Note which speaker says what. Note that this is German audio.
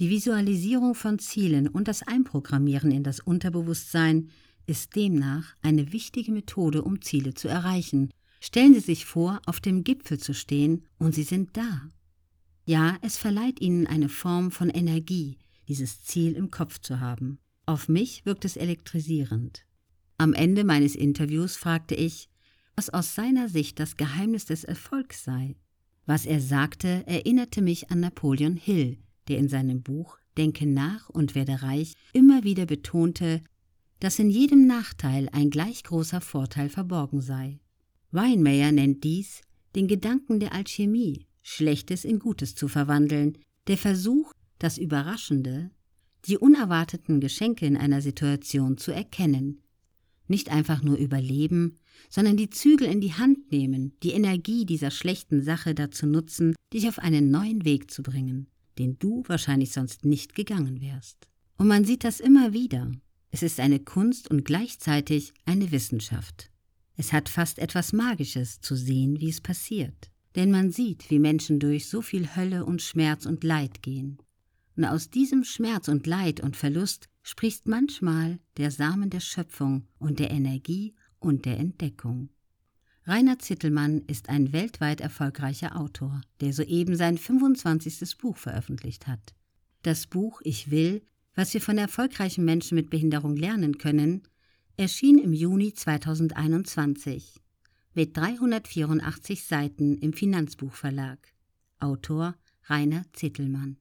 Speaker 1: Die Visualisierung von Zielen und das Einprogrammieren in das Unterbewusstsein ist demnach eine wichtige Methode, um Ziele zu erreichen. Stellen Sie sich vor, auf dem Gipfel zu stehen und Sie sind da. Ja, es verleiht Ihnen eine Form von Energie, dieses Ziel im Kopf zu haben. Auf mich wirkt es elektrisierend. Am Ende meines Interviews fragte ich, was aus seiner Sicht das Geheimnis des Erfolgs sei. Was er sagte, erinnerte mich an Napoleon Hill, der in seinem Buch Denke nach und werde reich immer wieder betonte, dass in jedem Nachteil ein gleich großer Vorteil verborgen sei. Weinmeier nennt dies den Gedanken der Alchemie, Schlechtes in Gutes zu verwandeln, der Versuch, das Überraschende, die unerwarteten Geschenke in einer Situation zu erkennen, nicht einfach nur überleben, sondern die Zügel in die Hand nehmen, die Energie dieser schlechten Sache dazu nutzen, dich auf einen neuen Weg zu bringen, den du wahrscheinlich sonst nicht gegangen wärst. Und man sieht das immer wieder. Es ist eine Kunst und gleichzeitig eine Wissenschaft. Es hat fast etwas Magisches zu sehen, wie es passiert. Denn man sieht, wie Menschen durch so viel Hölle und Schmerz und Leid gehen. Und aus diesem Schmerz und Leid und Verlust sprießt manchmal der Samen der Schöpfung und der Energie und der Entdeckung. Rainer Zittelmann ist ein weltweit erfolgreicher Autor, der soeben sein 25. Buch veröffentlicht hat. Das Buch Ich will, was wir von erfolgreichen Menschen mit Behinderung lernen können, erschien im Juni 2021 mit 384 Seiten im Finanzbuchverlag. Autor Rainer Zittelmann